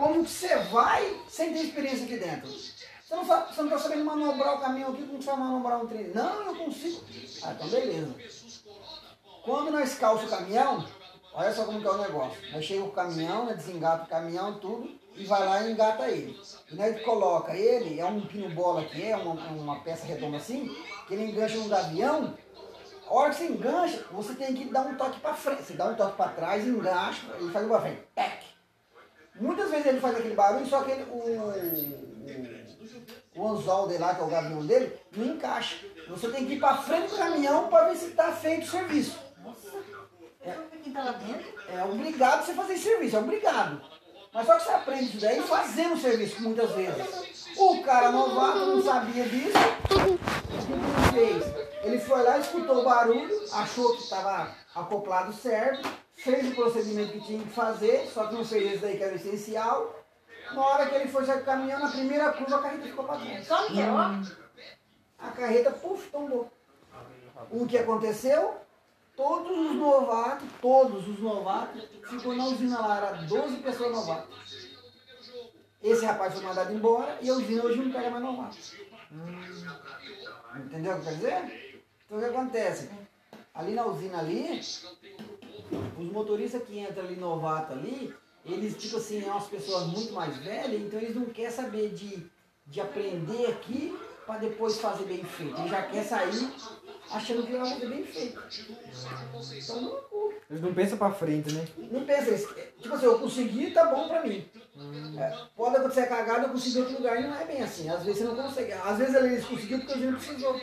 Como que você vai sem ter experiência aqui dentro? Você não, sabe, você não tá sabendo manobrar o caminhão aqui, como que você vai manobrar um trem? Não, eu consigo. Ah, então beleza. Quando nós calça o caminhão, olha só como que é o negócio. Nós chega o caminhão, né, desengata o caminhão, tudo, e vai lá e engata ele. E nós coloca ele, é um pino bola que é, uma, uma peça redonda assim, que ele engancha no avião. A hora que você engancha, você tem que dar um toque para frente. Você dá um toque para trás, engancha, ele faz um para frente. Tec. Muitas vezes ele faz aquele barulho, só que ele, o, o, o anzol dele lá, que é o gavião dele, não encaixa. Você tem que ir para frente do caminhão para ver se está feito o serviço. É. É obrigado você fazer serviço, é obrigado. Mas só que você aprende isso daí fazendo o serviço muitas vezes. O cara novato não sabia disso. O que ele fez? Ele foi lá, escutou o barulho, achou que estava acoplado certo, fez o procedimento que tinha que fazer, só que não fez isso daí que era essencial. Na hora que ele foi sair caminhando, na primeira curva a carreta ficou para trás. Como que? Ó. A carreta, puf, tombou. O que aconteceu? Todos os novatos, todos os novatos, ficou na usina lá, era 12 pessoas novatas. Esse rapaz foi mandado embora e a usina hoje não pega mais novatos. Entendeu o que quer dizer? Então o que acontece? Ali na usina ali, os motoristas que entram ali novato ali, eles tipo assim, são umas pessoas muito mais velhas, então eles não querem saber de, de aprender aqui para depois fazer bem feito. Ele já quer sair achando que vai fazer bem feito. Então não, Eles não pensam pra frente, né? não pensa. Tipo assim, eu consegui, tá bom pra mim. É, pode acontecer cagada, eu consegui outro lugar, e não é bem assim. Às vezes você não consegue. Às vezes eles conseguiram porque a gente não precisou.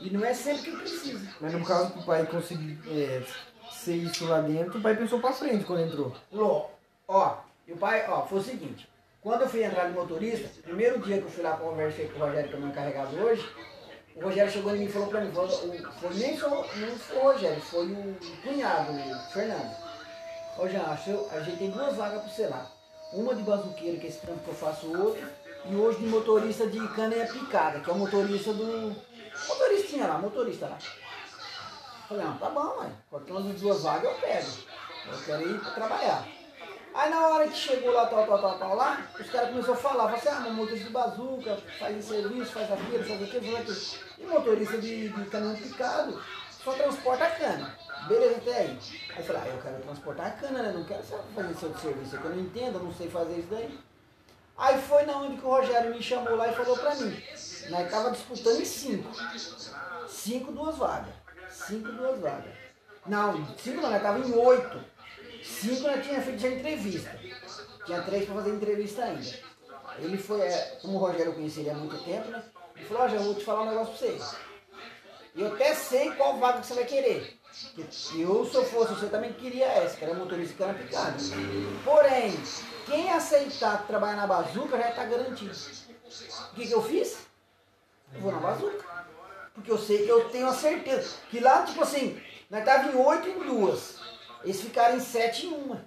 E não é sempre que precisa. Mas no caso do pai conseguir é, ser isso lá dentro, o pai pensou pra frente quando entrou. Ló, ó, e o pai, ó, foi o seguinte. Quando eu fui entrar de motorista, primeiro dia que eu fui lá conversei com o Rogério, que é meu encarregado hoje, o Rogério chegou em e falou pra mim, falou, foi nem só, não foi o Rogério, foi o cunhado, o Fernando. Ô Jean, eu ajeitei duas vagas pra você lá. Uma de bazuqueiro, que é esse trampo que eu faço outro, e hoje de motorista de caneia picada, que é o motorista do. Motoristinha lá, motorista lá. Falei, não, tá bom, mãe. Qualquer uma duas vagas eu pego. Eu quero ir trabalhar. Aí na hora que chegou lá, tal, tal, tal, tal, lá, os caras começaram a falar, falaram assim, ah, motorista de bazuca, faz serviço, faz aquilo, faz aquilo, faz aquilo. E motorista de, de caminhão picado só transporta a cana. Beleza até aí. Aí eu falei, ah, eu quero transportar a cana, né? Não quero só fazer esse outro serviço aqui, eu não entendo, eu não sei fazer isso daí. Aí foi na onde que o Rogério me chamou lá e falou pra mim. Nós tava disputando em cinco. Cinco, duas vagas. Cinco, duas vagas. Não, cinco não, nós tava em oito. Cinco nós tinha feito já entrevista. Tinha três para fazer entrevista ainda. Ele foi, é, como o Rogério eu conheci ele há muito tempo, né? Ele falou, Rogério, eu vou te falar um negócio pra você. E eu até sei qual vaga que você vai querer. Que eu, se eu fosse, você também queria essa, que era motorista de cana picada. Porém, quem aceitar trabalhar na bazuca já está garantido. O que, que eu fiz? Eu vou na bazuca. Porque eu sei que eu tenho a certeza. Que lá, tipo assim, nós estávamos em oito em duas. Eles ficaram em sete em uma.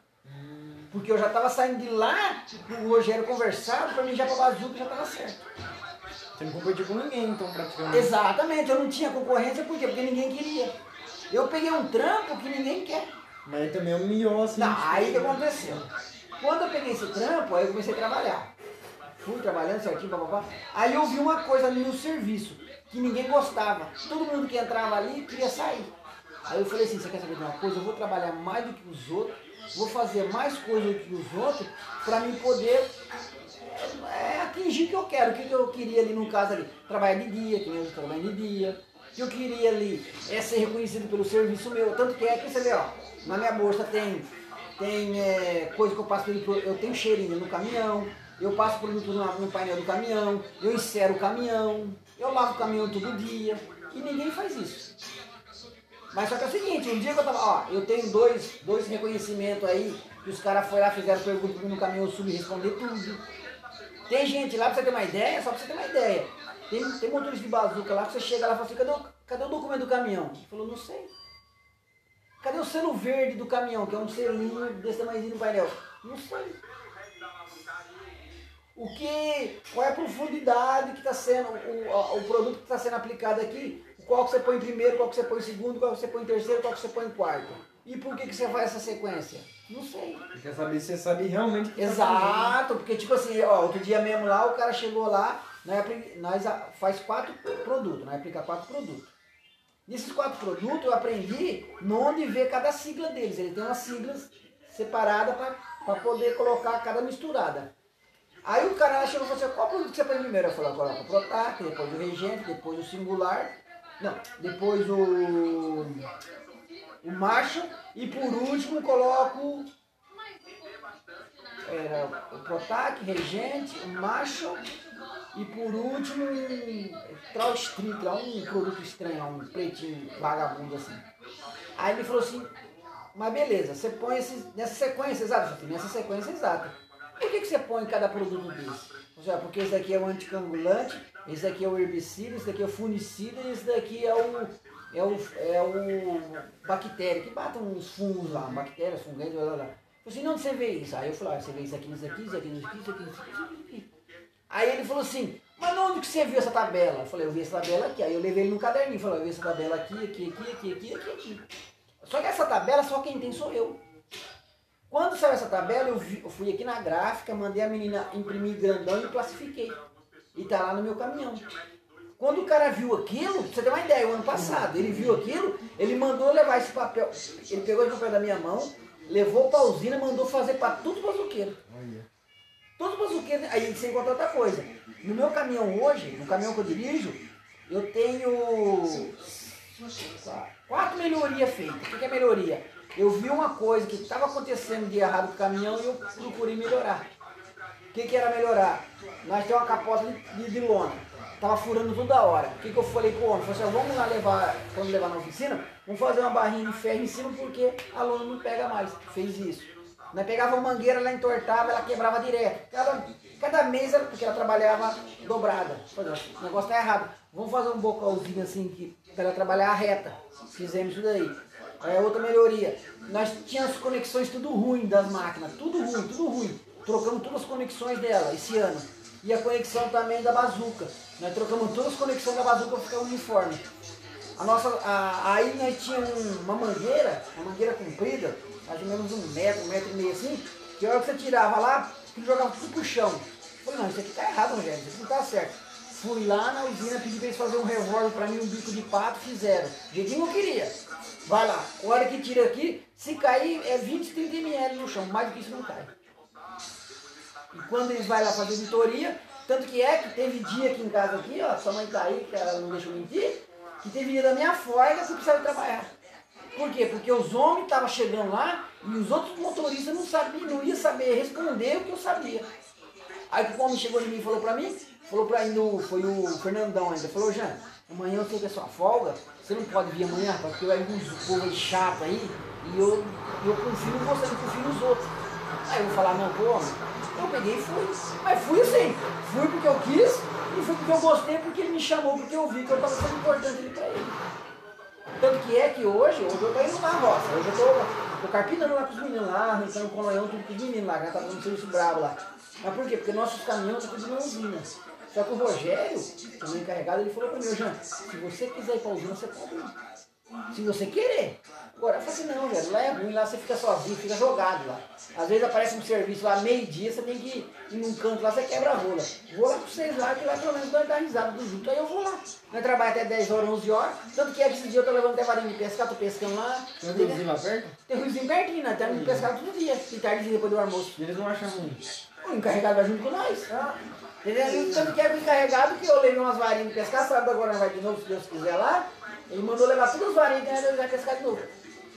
Porque eu já estava saindo de lá, o Rogério conversado, para mim já para bazuca já estava certo. Você não competiu com ninguém, então, praticamente. Exatamente, eu não tinha concorrência, por quê? Porque ninguém queria. Eu peguei um trampo que ninguém quer. Mas aí também humilhou, assim. Não, tipo, aí o que aconteceu? Quando eu peguei esse trampo, aí eu comecei a trabalhar. Fui trabalhando certinho, papapá. Aí eu vi uma coisa ali no serviço, que ninguém gostava. Todo mundo que entrava ali queria sair. Aí eu falei assim, você quer saber de uma coisa? Eu vou trabalhar mais do que os outros, vou fazer mais coisa do que os outros, para mim poder é, atingir o que eu quero. O que eu queria ali no caso ali? Trabalhar de dia, que eu trabalho de dia. Que eu queria ali é ser reconhecido pelo serviço meu. Tanto que é que você vê, ó, na minha bolsa tem, tem é, coisa que eu passo pelo. Eu tenho cheirinho no caminhão, eu passo produto no, no painel do caminhão, eu encero o caminhão, eu lavo o caminhão todo dia. E ninguém faz isso. Mas só que é o seguinte, um dia que eu tava, ó, eu tenho dois, dois reconhecimentos aí, que os caras foram lá, fizeram pergunta no caminhão, eu subi respondi tudo. Tem gente lá, pra você ter uma ideia, só pra você ter uma ideia. Tem, tem motorista de bazuca lá, que você chega lá e fala assim, cadê o, cadê o documento do caminhão? Ele falou, não sei. Cadê o selo verde do caminhão, que é um selinho desse tamanhozinho no painel? Não sei. O que, qual é a profundidade que está sendo, o, o, produto que está sendo aplicado aqui, qual que você põe em primeiro, qual que você põe em segundo, qual que você põe em terceiro, qual que você põe em quarto. E por que, que você faz essa sequência? Não sei. Quer saber se você sabe realmente o que tá Exato, porque tipo assim, ó, outro dia mesmo lá, o cara chegou lá, nós, apli- nós a- faz quatro produtos, nós aplica quatro produtos. Nesses quatro produtos eu aprendi onde ver cada sigla deles. Ele tem umas siglas separadas para poder colocar cada misturada. Aí o cara chegou e falou assim, qual produto você põe primeiro? Eu falei, eu coloco o Protac, depois o Regente, depois o Singular, não, depois o, o Marshall e por último coloco era o Protac, Regente, o Marshall e por último Street, lá, um produto estranho, um pretinho vagabundo assim. Aí ele falou assim, mas beleza, você põe nessa sequência exata, nessa sequência exata. Por que, que você põe cada produto desse? Porque esse daqui é o anticangulante, esse daqui é o herbicida, esse daqui é o fungicida e esse daqui é o, é o, é o bactéria, que bata uns fungos lá, bactérias, fungos, blá blá blá. Eu falei onde você vê isso? Aí eu falei, ah, você vê isso aqui, isso aqui, isso aqui, isso aqui, isso aqui, isso aqui, isso aqui. Aí ele falou assim, mas onde que você viu essa tabela? Eu falei, eu vi essa tabela aqui. Aí eu levei ele no caderninho, falei, eu vi essa tabela aqui, aqui, aqui, aqui, aqui, aqui, aqui. Só que essa tabela, só quem tem sou eu. Quando saiu essa tabela, eu, vi- eu fui aqui na gráfica, mandei a menina imprimir grandão e classifiquei. E tá lá no meu caminhão. Quando o cara viu aquilo, você ter uma ideia, o ano passado, ele viu aquilo, ele mandou levar esse papel, ele pegou esse papel da minha mão, levou pra usina, mandou fazer pra tudo bazuqueiro. Olha. Todos os bazuqueiros, aí sem contar outra coisa. No meu caminhão hoje, no caminhão que eu dirijo, eu tenho quatro melhorias feitas. O que é melhoria? Eu vi uma coisa que estava acontecendo de errado com o caminhão e eu procurei melhorar. O que, que era melhorar? Nós temos uma capota de, de, lona. Tava furando toda hora. O que, que eu falei pro homem? Falei assim, ó, vamos lá levar, quando levar na oficina, vamos fazer uma barrinha de ferro em cima porque a lona não pega mais. Fez isso. Nós pegava uma mangueira, ela entortava, ela quebrava direto. Cada, cada porque ela trabalhava dobrada. O negócio tá errado. Vamos fazer um bocalzinho assim, que, ela trabalhar reta. Fizemos isso daí. É outra melhoria. Nós tínhamos conexões tudo ruim das máquinas. Tudo ruim, tudo ruim. Trocamos todas as conexões dela esse ano. E a conexão também da bazuca. Nós trocamos todas as conexões da bazuca para ficar uniforme. A nossa, a- aí nós tínhamos uma mangueira, uma mangueira comprida, mais ou menos um metro, um metro e meio assim, que a hora que você tirava lá, jogava tudo pro chão. Eu Falei, não, isso aqui tá errado, Rogério, isso não tá certo. Fui lá na usina, pedi pra eles fazerem um revólver pra mim, um bico de pato, fizeram. Jeitinho eu queria. Vai lá, a hora que tira aqui, se cair é 20, 30 ml no chão, mais do que isso não cai. E quando eles vão lá fazer auditoria, tanto que é que teve dia aqui em casa aqui, ó, sua mãe tá aí, que ela não deixa eu mentir, que teve dia da minha folga eu precisava trabalhar. Por quê? Porque os homens estavam chegando lá e os outros motoristas não sabiam, não iam saber responder o que eu sabia. Aí o homem chegou em mim e falou pra mim, falou pra no, foi o Fernandão ainda, falou, Jean, amanhã eu sei que é sua folga, você não pode vir amanhã, porque vai vir uns povo chato aí, e eu, eu confio em você, não confio nos outros. Aí eu vou falar, não, pô, eu peguei e fui. Mas fui assim, fui porque eu quis, e fui porque eu gostei, porque ele me chamou, porque eu vi que eu estava sendo importante ali pra ele. Tanto que é que hoje, hoje eu tô indo na roça, hoje eu tô, tô carpinando lá com os meninos lá, arrancando colonhão, tudo com os meninos lá, que já tá fazendo serviço bravo lá. Mas por quê? Porque nossos caminhões estão tudo na usina. Só que o Rogério, o encarregado, ele falou pra mim, "Ô, Jean, se você quiser ir pra usina, você pode ir. Se você querer. Agora, eu falei assim, não, velho, lá é ruim, lá você fica sozinho, fica jogado lá. Às vezes aparece um serviço lá, meio-dia, você tem que ir num canto lá, você quebra a rola. Vou lá com vocês lá, que lá pelo menos nós dá risada do junto. Aí eu vou lá. Nós trabalhamos até 10 horas, 11 horas. Tanto que é esse dia eu tô levando até varinha de pescar, tô pescando lá. Tem um riozinho lá perto? Tem um riozinho pertinho, estamos indo pescar todo dia. De tarde depois do almoço. Eles não acham ruim. O encarregado vai junto com nós. Entendeu? Tanto que é o encarregado que eu levei umas varinhas de pescar, sábado agora nós vai de novo, se Deus quiser lá. Ele mandou levar todas as varinhas e ele vai pescar de novo.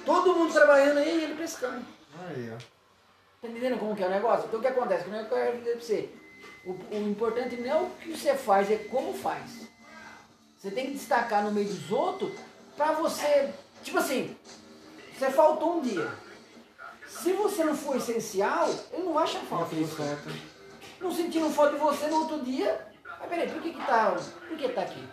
Todo mundo trabalhando aí e ele pescando. Aí, ó. Tá entendendo como que é o negócio? Então o que acontece? Que não é que eu quero dizer pra você. O, o importante não é o que você faz, é como faz. Você tem que destacar no meio dos outros pra você. Tipo assim, você faltou um dia. Se você não for essencial, ele não vai achar falta. Não sentindo falta de você no outro dia. Mas peraí, por que que tá, por que tá aqui?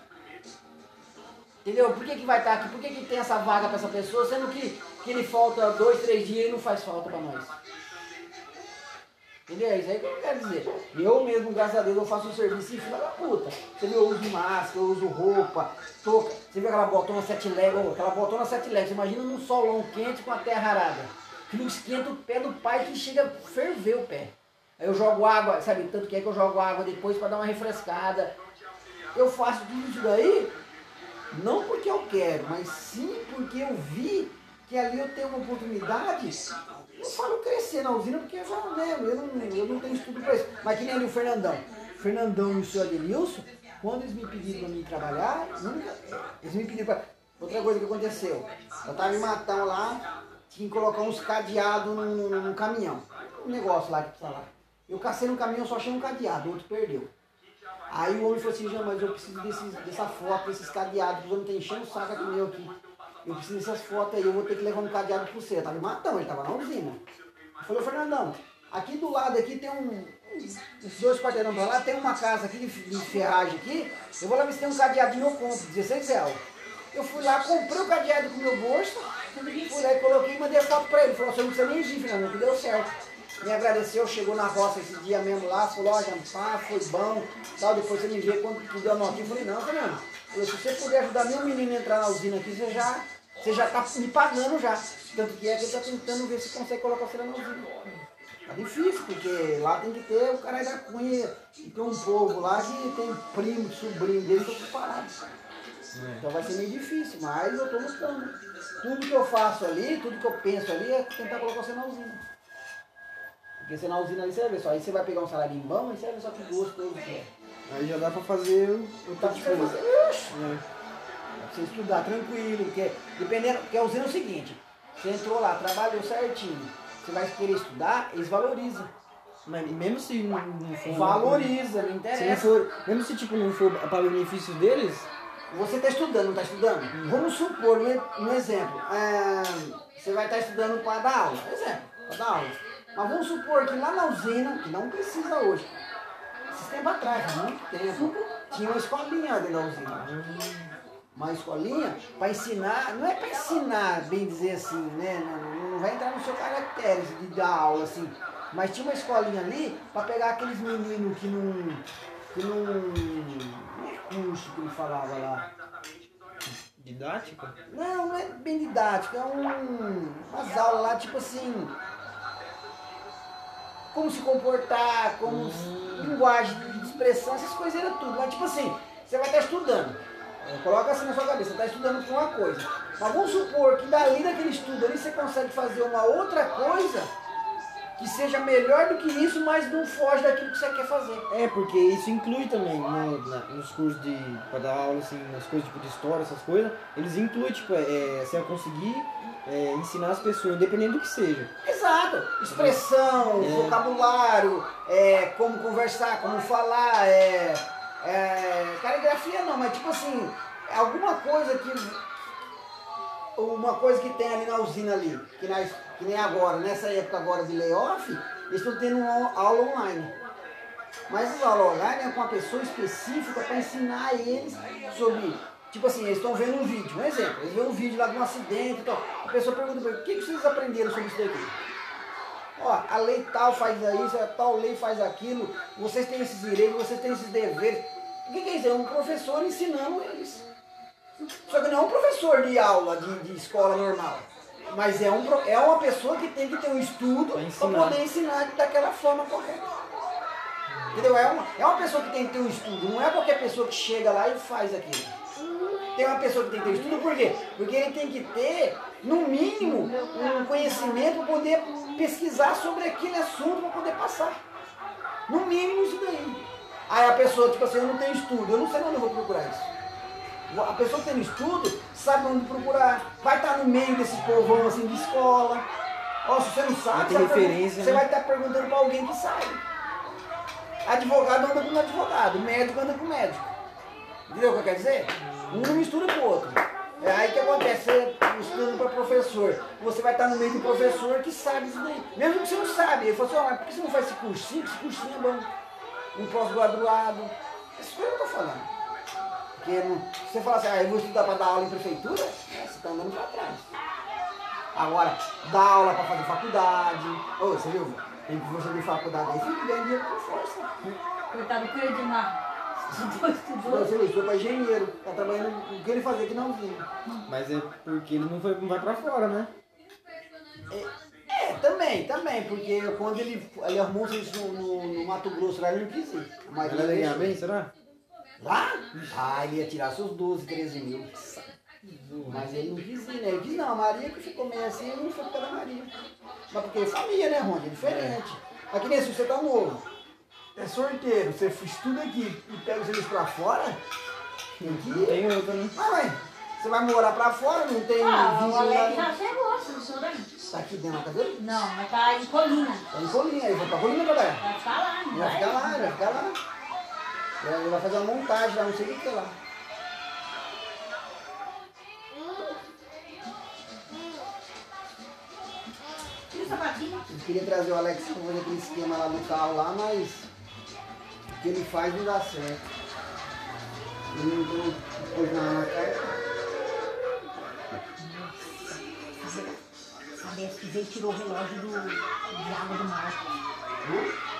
Entendeu? Por que que vai estar aqui? Por que que tem essa vaga pra essa pessoa, sendo que, que ele falta dois, três dias e não faz falta pra nós? Entendeu? É isso aí que eu quero dizer. Eu mesmo, graças a Deus, eu faço um serviço em fila da puta. Você viu, eu uso máscara, eu uso roupa, touca. Você viu aquela botona sete ô, aquela botona sete você imagina num solão quente com a terra arada. Não esquenta o pé do pai que chega a ferver o pé. Aí eu jogo água, sabe, tanto que é que eu jogo água depois para dar uma refrescada. Eu faço tudo isso daí, não porque eu quero, mas sim porque eu vi que ali eu tenho uma oportunidade eu falo crescer na usina porque eu já não lembro, eu não, eu não tenho estudo para isso. Mas que nem ali o Fernandão. Fernandão e o senhor Adenilson, quando eles me pediram para mim trabalhar, nunca, eles me pediram para. Outra coisa que aconteceu, eu estava em Matão lá, tinha que colocar uns cadeados no, caminhão. Um negócio lá que precisa lá. Eu cacei no caminhão, só achei um cadeado, o outro perdeu. Aí o homem falou assim, mas eu preciso desses, dessa foto, desses cadeados, os homens estão enchendo o saco aqui meu aqui. Eu preciso dessas fotos aí, eu vou ter que levar um cadeado pro você. Tava em Matão, ele tava na usina. Eu falei, Fernandão, aqui do lado aqui tem um. Uns dois quarteirão pra lá, tem uma casa aqui de, de ferragem aqui. Eu vou lá ver se tem um cadeado meu compro, 16 reais. Eu fui lá, comprei o cadeado com o meu bolso, fui lá coloquei e mandei a foto pra ele. Falou, você não precisa nem vir, Fernando, que deu certo. Me agradeceu, chegou na roça esse dia mesmo lá, falou, ó, pá, foi bom, tal, depois você me vê quando que deu nota. Eu falei, não, Fernando, se você puder ajudar meu menino a entrar na usina aqui, você já você já está me pagando já. Tanto que é que ele está tentando ver se consegue colocar você na usina. Tá difícil, porque lá tem que ter o cara da cunha tem um povo lá que tem primo, sobrinho dele, estão separados. É. Então vai ser meio difícil, mas eu estou lutando. Tudo que eu faço ali, tudo que eu penso ali é tentar colocar você na usina. Porque você na usina ali, você vai ver só, aí você vai pegar um salário bom, e você vai ver só que gostoso que é. Aí já dá pra fazer o, o tá tipo fazer. É você estudar tranquilo, porque dependendo, porque a usina é o seguinte, você entrou lá, trabalhou certinho, você vai querer estudar, eles valorizam. Mas mesmo se não, for. Valoriza, não interessa. Se não for, mesmo se tipo, não for para o benefício deles. Você está estudando, não está estudando? Vamos supor, um exemplo. É, você vai estar tá estudando para dar aula. Exemplo, para dar aula. Mas vamos supor que lá na usina, que não precisa hoje, esse tempo atrás, muito tempo, tinha uma escolinha dentro da usina. Uma escolinha para ensinar, não é para ensinar, bem dizer assim, né? Não, não, vai entrar no seu caractere de dar aula assim. Mas tinha uma escolinha ali para pegar aqueles meninos que não. que não. É curso que ele falava lá. Didática? Não, não é bem didática, é um. umas aulas lá, tipo assim. Como se comportar, como hum. linguagem de expressão, essas coisas eram tudo. Mas tipo assim, você vai estar estudando. Coloca assim na sua cabeça, você está estudando para uma coisa. Mas vamos supor que dali daquele estudo ali você consegue fazer uma outra coisa que seja melhor do que isso, mas não foge daquilo que você quer fazer. É, porque isso inclui também no, na, nos cursos de. para dar aula, assim, nas coisas tipo de história, essas coisas, eles incluem, tipo, é, é você conseguir é, ensinar as pessoas, independente do que seja. Exato. Expressão, é. vocabulário, é, como conversar, como falar, é é, caligrafia não, mas tipo assim, alguma coisa que. Uma coisa que tem ali na usina ali, que, nós, que nem agora, nessa época agora de layoff, eles estão tendo aula online. Mas essa aula online é com uma pessoa específica para ensinar eles sobre. Tipo assim, eles estão vendo um vídeo, um exemplo, eles vêem um vídeo lá de um acidente e tal. A pessoa pergunta para ele, o que, que vocês aprenderam sobre isso daqui? Ó, a lei tal faz isso, a tal lei faz aquilo, vocês têm esses direitos, vocês têm esses deveres. O que, que é isso? É um professor ensinando eles. Só que não é um professor de aula, de, de escola normal. Mas é, um, é uma pessoa que tem que ter um estudo para poder ensinar daquela forma correta. Entendeu? É uma, é uma pessoa que tem que ter um estudo, não é qualquer pessoa que chega lá e faz aquilo. Tem uma pessoa que tem que ter estudo, por quê? Porque ele tem que ter, no mínimo, um conhecimento para poder pesquisar sobre aquele assunto para poder passar. No mínimo isso daí. Aí a pessoa, tipo assim, eu não tenho estudo, eu não sei onde eu vou procurar isso. A pessoa que tem estudo sabe onde procurar, vai estar no meio desse povão assim de escola. Ó, se você não sabe, você, referência, vai, você vai estar perguntando para alguém que sabe. Advogado anda com advogado, médico anda com médico. Entendeu o que eu quero dizer? Um não mistura com o outro. É aí que acontece, você estudando para professor, você vai estar no meio do professor que sabe isso daí. Mesmo que você não sabe, ele falou assim, oh, mas por que você não faz esse cursinho? Esse cursinho é bom um pós-graduado. Essas coisas eu estou falando. Porque não, se você falar assim, ah, eu vou estudar para dar aula em prefeitura, é, você está andando para trás. Agora, dar aula para fazer faculdade. Ô, você viu? Tem que fazer de faculdade aí, fica ganhando dinheiro com força. Coitado do Edmar. Estudou, estudou. Você ele foi para engenheiro, tá trabalhando o que ele fazia aqui na usina. Mas é porque ele não, foi, não vai pra fora, né? É, também, também, porque quando ele, ele arrumou um serviço no, no, no Mato Grosso lá, ele não quis ir. Mas Ele vai ganhar bem, será? Lá? Ah, ele ia tirar seus 12, 13 mil. Mas ele não quis ir, né? Ele disse, não, a Maria que ficou meio assim, eu não foi da Maria. Mas porque é família, né, Ronde? É diferente. Aqui nem se você tá novo. É sorteiro, você estuda aqui e pega o serviço pra fora, tem que Não ir. tem outra, né? Ah, ué, você vai morar pra fora, não tem Ah, o vizinho Alex lá. já chegou, professor. Tá aqui dentro da dele? Não, mas tá em Colina. Tá em Colina, aí vai pra Colina trabalhar. Vai ficar lá, não Ele vai ficar lá, vai ficar lá. Ele vai fazer uma montagem lá, não sei o que que é lá. Eu queria trazer o Alex pra fazer aquele esquema lá do carro lá, mas o que ele faz não dá certo. Ele não tem coisa na cara. A Beth veio tirou o relógio do, de água do mar. Hã?